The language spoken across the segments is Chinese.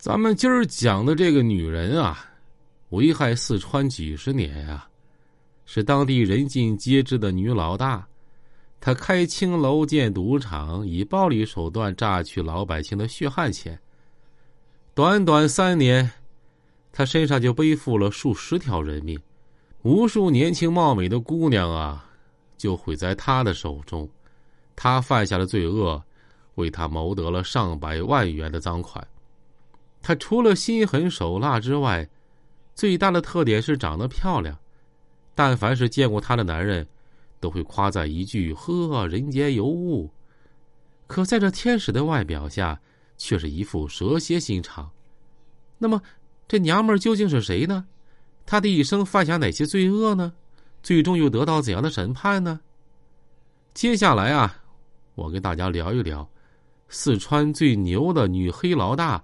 咱们今儿讲的这个女人啊，危害四川几十年呀，是当地人尽皆知的女老大。她开青楼、建赌场，以暴力手段榨取老百姓的血汗钱。短短三年，她身上就背负了数十条人命，无数年轻貌美的姑娘啊，就毁在她的手中。她犯下的罪恶，为她谋得了上百万元的赃款。她除了心狠手辣之外，最大的特点是长得漂亮。但凡是见过她的男人，都会夸赞一句：“呵，人间尤物。”可在这天使的外表下，却是一副蛇蝎心肠。那么，这娘们究竟是谁呢？她的一生犯下哪些罪恶呢？最终又得到怎样的审判呢？接下来啊，我跟大家聊一聊四川最牛的女黑老大。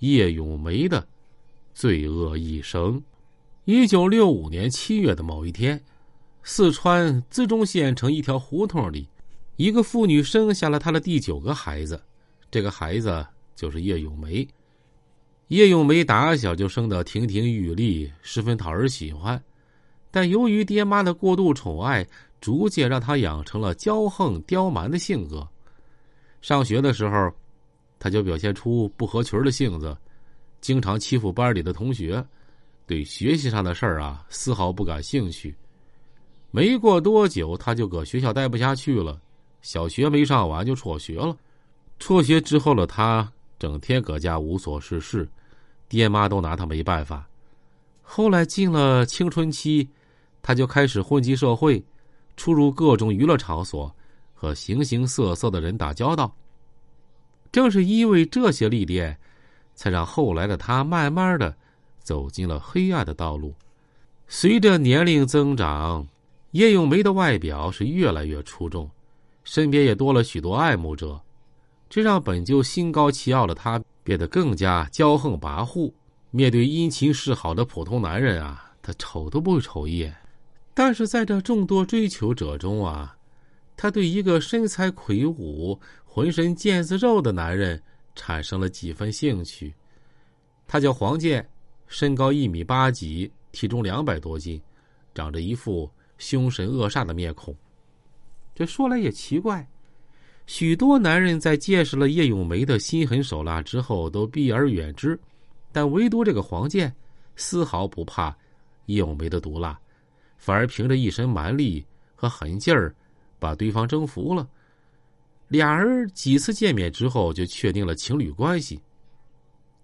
叶咏梅的罪恶一生。一九六五年七月的某一天，四川资中县城一条胡同里，一个妇女生下了她的第九个孩子，这个孩子就是叶咏梅。叶咏梅打小就生得亭亭玉立，十分讨人喜欢，但由于爹妈的过度宠爱，逐渐让她养成了骄横刁蛮的性格。上学的时候。他就表现出不合群的性子，经常欺负班里的同学，对学习上的事儿啊丝毫不感兴趣。没过多久，他就搁学校待不下去了，小学没上完就辍学了。辍学之后的他，整天搁家无所事事，爹妈都拿他没办法。后来进了青春期，他就开始混迹社会，出入各种娱乐场所，和形形色色的人打交道。正是因为这些历练，才让后来的他慢慢的走进了黑暗的道路。随着年龄增长，叶咏梅的外表是越来越出众，身边也多了许多爱慕者，这让本就心高气傲的他变得更加骄横跋扈。面对殷勤示好的普通男人啊，他瞅都不会瞅一眼。但是在这众多追求者中啊，他对一个身材魁梧。浑身腱子肉的男人产生了几分兴趣，他叫黄健，身高一米八几，体重两百多斤，长着一副凶神恶煞的面孔。这说来也奇怪，许多男人在见识了叶咏梅的心狠手辣之后都避而远之，但唯独这个黄健丝毫不怕叶咏梅的毒辣，反而凭着一身蛮力和狠劲儿把对方征服了。俩人几次见面之后，就确定了情侣关系。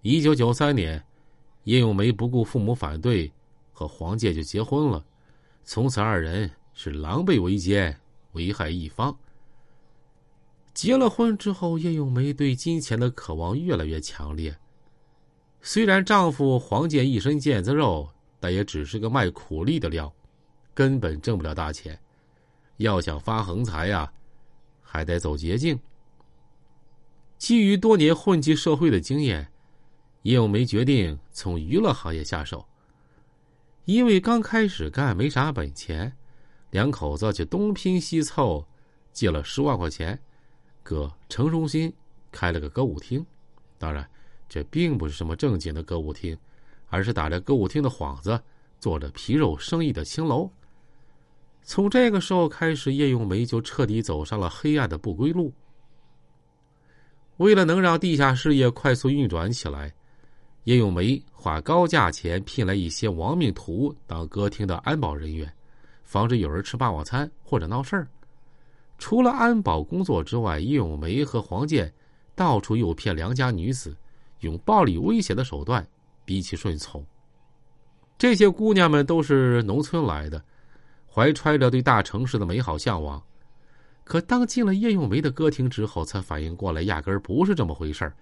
一九九三年，叶咏梅不顾父母反对，和黄健就结婚了。从此，二人是狼狈为奸，危害一方。结了婚之后，叶咏梅对金钱的渴望越来越强烈。虽然丈夫黄健一身腱子肉，但也只是个卖苦力的料，根本挣不了大钱。要想发横财呀！还得走捷径。基于多年混迹社会的经验，叶永梅决定从娱乐行业下手。因为刚开始干没啥本钱，两口子就东拼西凑，借了十万块钱，搁城中心开了个歌舞厅。当然，这并不是什么正经的歌舞厅，而是打着歌舞厅的幌子，做着皮肉生意的青楼。从这个时候开始，叶咏梅就彻底走上了黑暗的不归路。为了能让地下事业快速运转起来，叶咏梅花高价钱聘来一些亡命徒当歌厅的安保人员，防止有人吃霸王餐或者闹事儿。除了安保工作之外，叶咏梅和黄健到处诱骗良家女子，用暴力威胁的手段逼其顺从。这些姑娘们都是农村来的。怀揣着对大城市的美好向往，可当进了叶咏梅的歌厅之后，才反应过来，压根儿不是这么回事儿。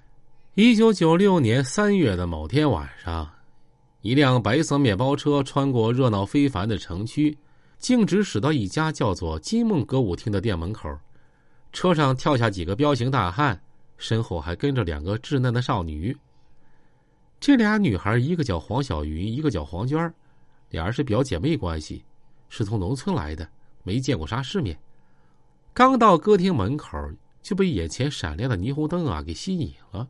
一九九六年三月的某天晚上，一辆白色面包车穿过热闹非凡的城区，径直驶到一家叫做“金梦歌舞厅”的店门口。车上跳下几个彪形大汉，身后还跟着两个稚嫩的少女。这俩女孩，一个叫黄小云，一个叫黄娟俩人是表姐妹关系。是从农村来的，没见过啥世面。刚到歌厅门口，就被眼前闪亮的霓虹灯啊给吸引了。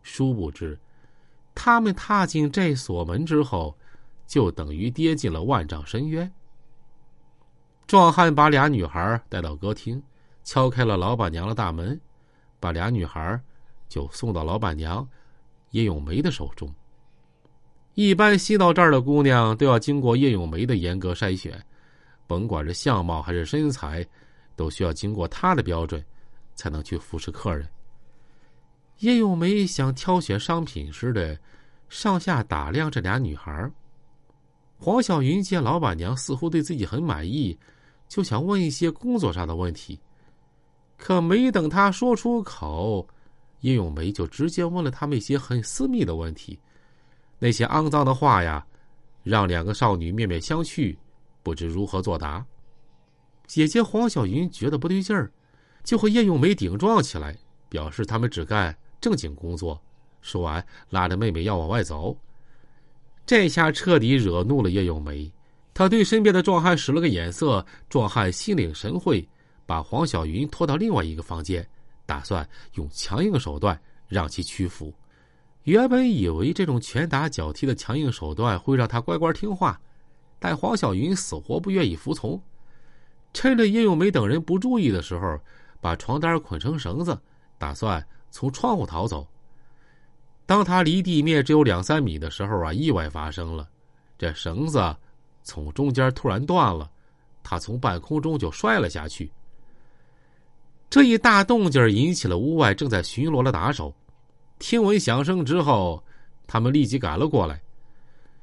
殊不知，他们踏进这所门之后，就等于跌进了万丈深渊。壮汉把俩女孩带到歌厅，敲开了老板娘的大门，把俩女孩就送到老板娘叶咏梅的手中。一般吸到这儿的姑娘都要经过叶咏梅的严格筛选，甭管是相貌还是身材，都需要经过她的标准，才能去服侍客人。叶咏梅像挑选商品似的，上下打量这俩女孩。黄小云见老板娘似乎对自己很满意。就想问一些工作上的问题，可没等他说出口，叶咏梅就直接问了他们一些很私密的问题。那些肮脏的话呀，让两个少女面面相觑，不知如何作答。姐姐黄小云觉得不对劲儿，就和叶咏梅顶撞起来，表示他们只干正经工作。说完，拉着妹妹要往外走。这下彻底惹怒了叶咏梅。他对身边的壮汉使了个眼色，壮汉心领神会，把黄小云拖到另外一个房间，打算用强硬手段让其屈服。原本以为这种拳打脚踢的强硬手段会让他乖乖听话，但黄小云死活不愿意服从。趁着叶咏梅等人不注意的时候，把床单捆成绳子，打算从窗户逃走。当他离地面只有两三米的时候啊，意外发生了，这绳子。从中间突然断了，他从半空中就摔了下去。这一大动静引起了屋外正在巡逻的打手，听闻响声之后，他们立即赶了过来。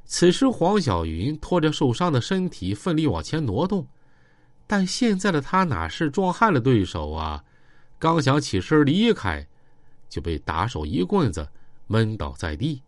此时，黄小云拖着受伤的身体奋力往前挪动，但现在的他哪是壮汉的对手啊？刚想起身离开，就被打手一棍子闷倒在地。